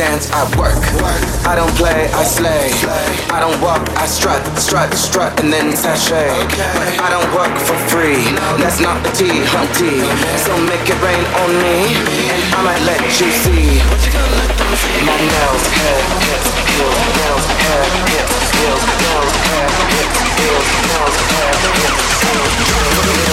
I dance, I work. I don't play, I slay. I don't walk, I strut, strut, strut, and then sashay. I don't work for free. That's not the T, Humpty. So make it rain on me, and I might let you see. My nails, hair, hips, heels, nails, hair, hips, heels, nails, hair, hips, heels, nails, hair, hips,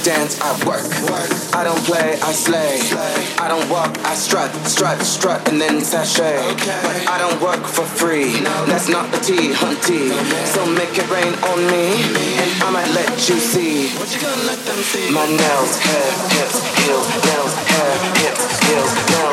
But I work, I don't play, I slay I don't walk, I strut, strut, strut and then sachet I don't work for free. That's not the T, hunty. So make it rain on me, and I might let you see. My nails, hair, hips, heels, nails, hair, hips, heels, nails,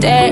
day.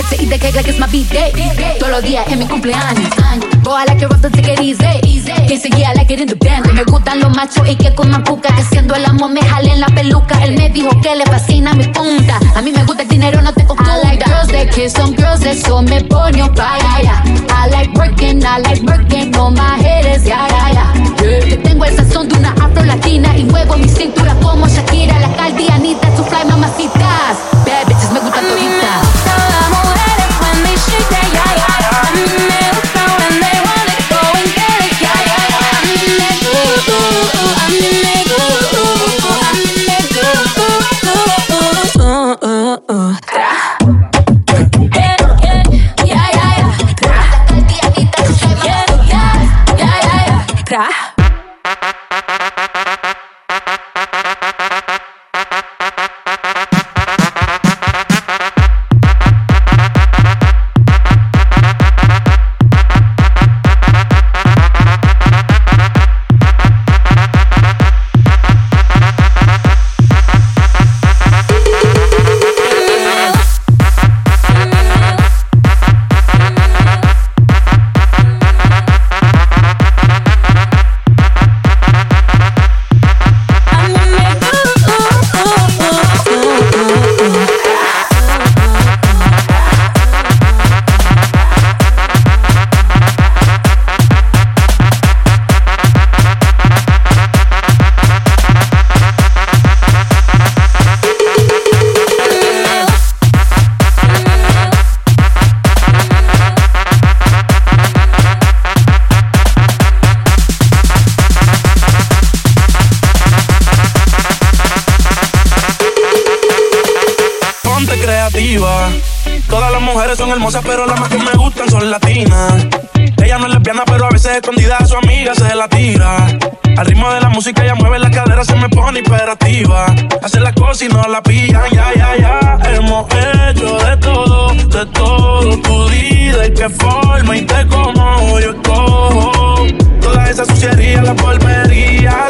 leche y de cake like it's my birthday. Todos los días es mi cumpleaños. Boy, I like it rough, take it easy. Que seguía like it in the band. Me gustan los machos y que con puca. Que siendo el amo me jalen la peluca. Él me dijo que le fascina mi punta. A mí me gusta el dinero, no te confunda. I like girls that kiss on girls, eso me pone un yeah. I like working, I like working on my haters, yeah, yeah, yeah. Que tengo el sazón de una afro latina y muevo mi cintura como Shakira, la caldianita, su fly mamacitas. escondida a su amiga se la tira. Al ritmo de la música ella mueve la cadera, se me pone imperativa. Hace las cosas y no la pillan, ya, ya, ya. Hemos hecho de todo, de todo. Tu vida y qué forma y te como yo escojo. Toda esa suciedad, la polvería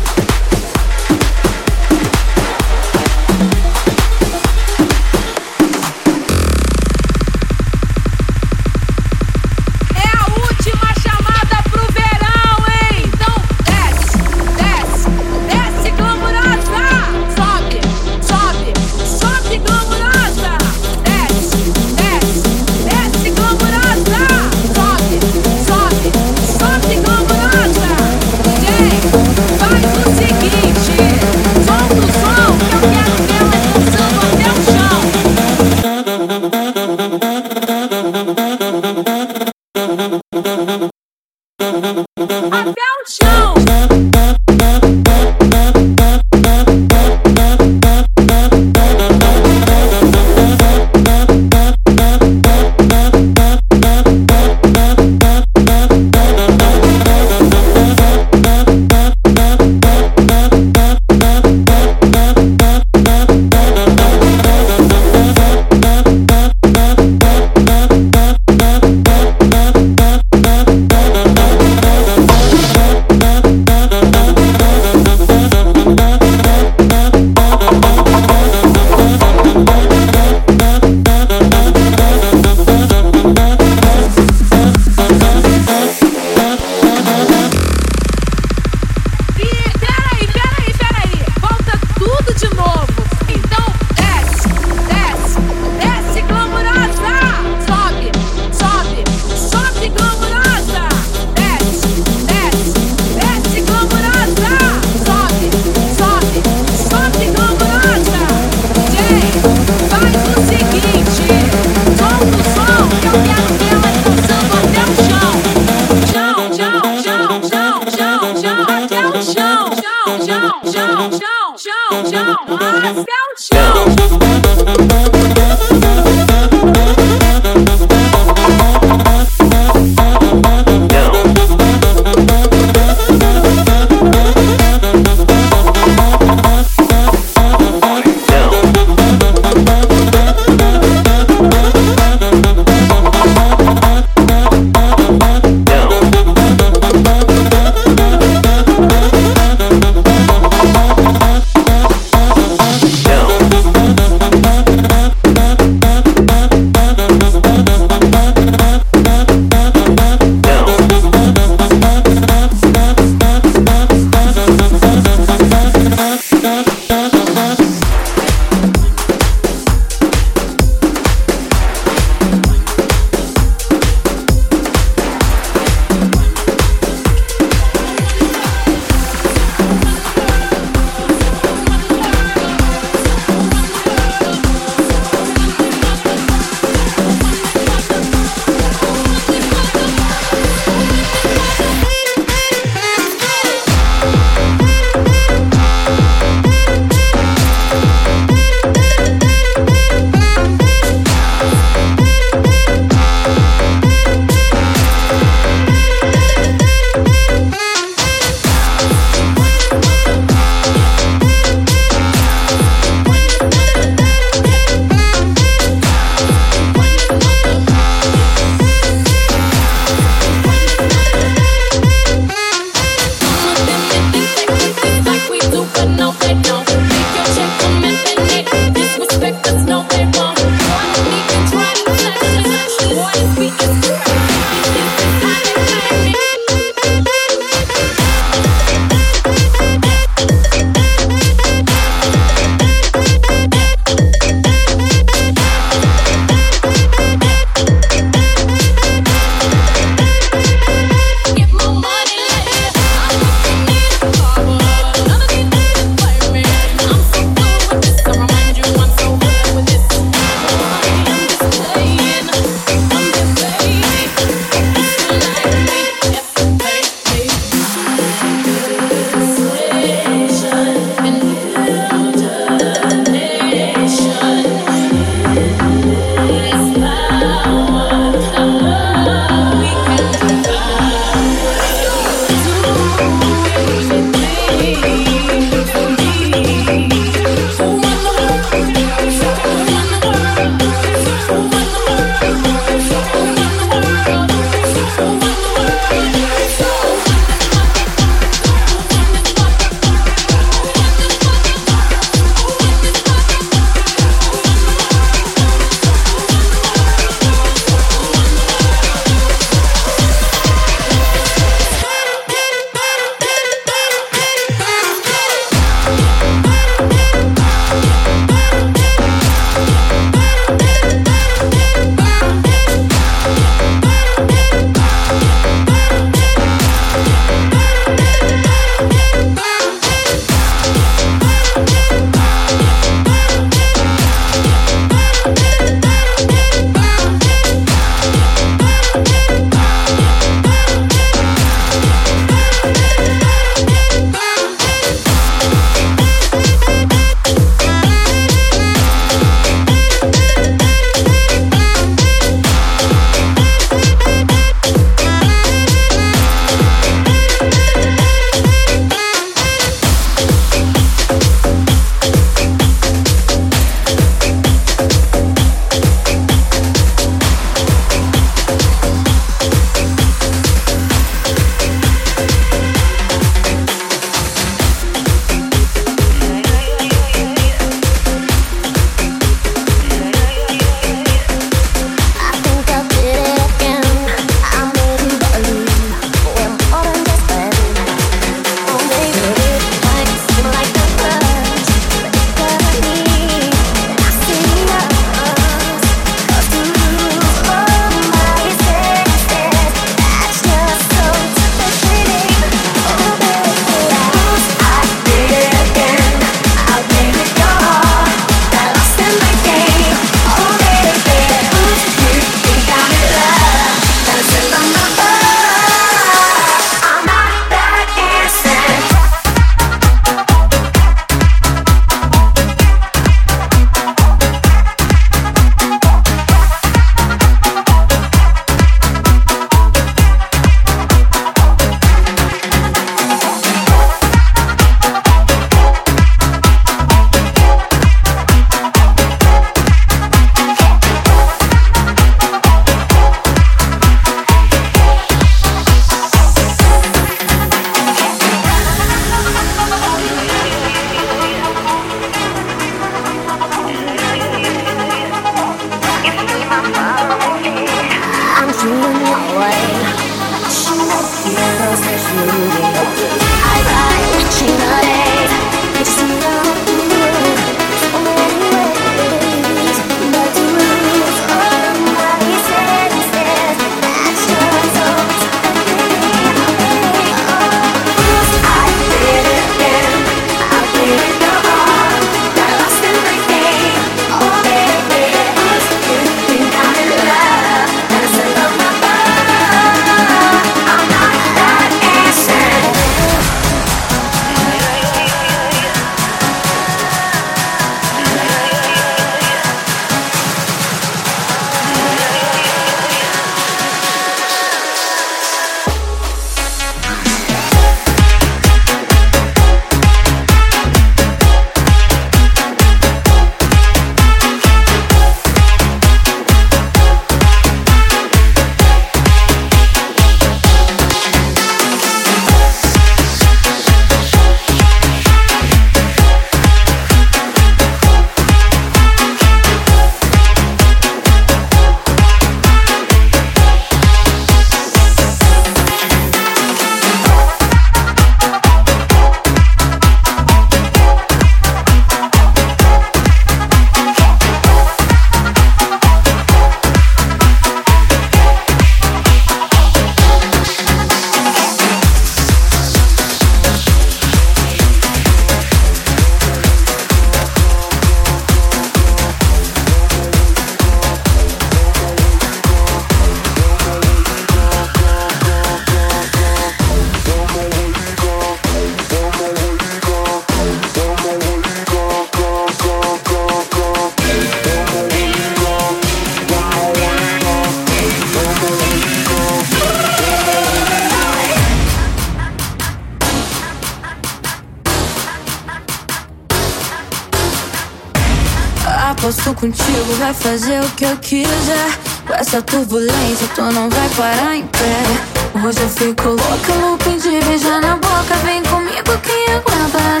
turbulência, tu não vai parar em pé. Hoje eu fico louca, looping de beijar na boca. Vem comigo que aguenta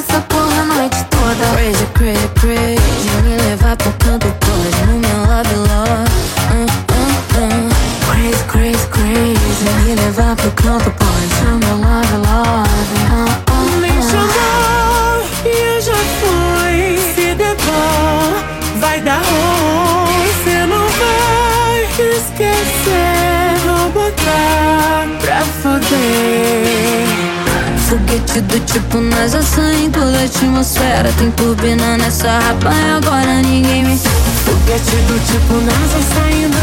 Do tipo NASA sem toda a atmosfera. Tem turbina nessa rapa e agora ninguém me Foguete do tipo NASA saindo